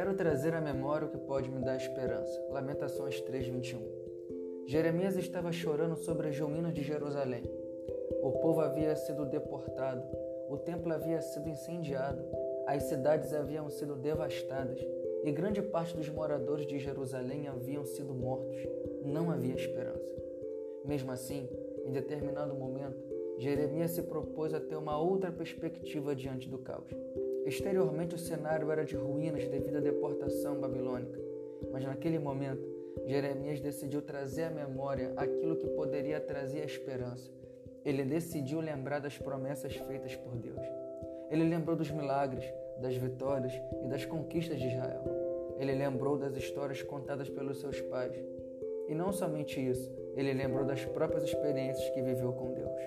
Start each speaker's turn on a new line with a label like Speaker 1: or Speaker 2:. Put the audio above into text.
Speaker 1: Quero trazer à memória o que pode me dar esperança. Lamentações 3:21. Jeremias estava chorando sobre as ruínas de Jerusalém. O povo havia sido deportado, o templo havia sido incendiado, as cidades haviam sido devastadas e grande parte dos moradores de Jerusalém haviam sido mortos. Não havia esperança. Mesmo assim, em determinado momento, Jeremias se propôs a ter uma outra perspectiva diante do caos. Exteriormente, o cenário era de ruínas devido à deportação babilônica, mas naquele momento, Jeremias decidiu trazer à memória aquilo que poderia trazer a esperança. Ele decidiu lembrar das promessas feitas por Deus. Ele lembrou dos milagres, das vitórias e das conquistas de Israel. Ele lembrou das histórias contadas pelos seus pais. E não somente isso, ele lembrou das próprias experiências que viveu com Deus.